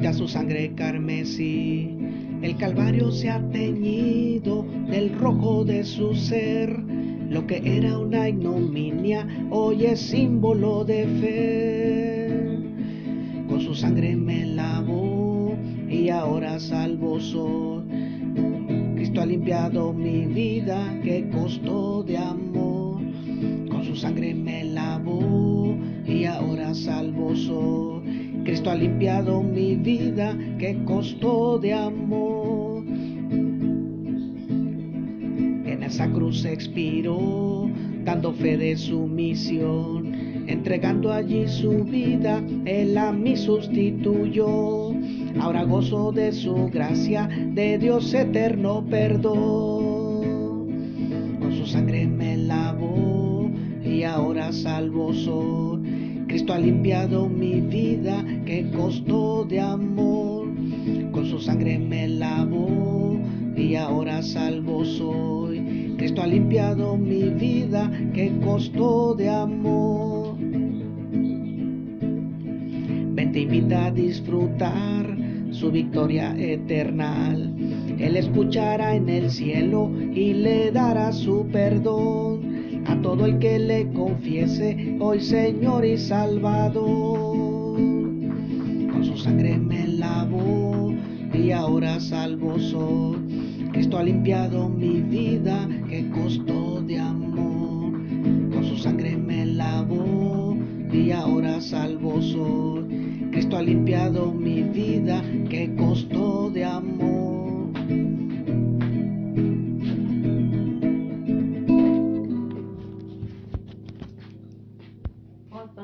ya su sangre carmesí. El Calvario se ha teñido del rojo de su ser. Lo que era una ignominia hoy es símbolo de fe. Con su sangre me lavó y ahora salvo soy. Cristo ha limpiado mi vida, que costó de amor. Con su sangre me lavó y ahora salvo. Cristo ha limpiado mi vida, que costó de amor. En esa cruz expiró, dando fe de su misión, entregando allí su vida, Él a mí sustituyó. Ahora gozo de su gracia, de Dios eterno perdón. Con su sangre me lavó y ahora salvo soy. Cristo ha limpiado mi vida, que costó de amor. Con su sangre me lavó y ahora salvo soy. Cristo ha limpiado mi vida, que costó de amor. Ven te invita a disfrutar su victoria eterna. Él escuchará en el cielo y le dará su perdón a todo el que le confiese hoy Señor y Salvador. Con su sangre me lavó y ahora salvo soy. Cristo ha limpiado mi vida que costó de amor. Con su sangre me lavó y ahora salvo soy. Cristo ha limpiado mi vida que costó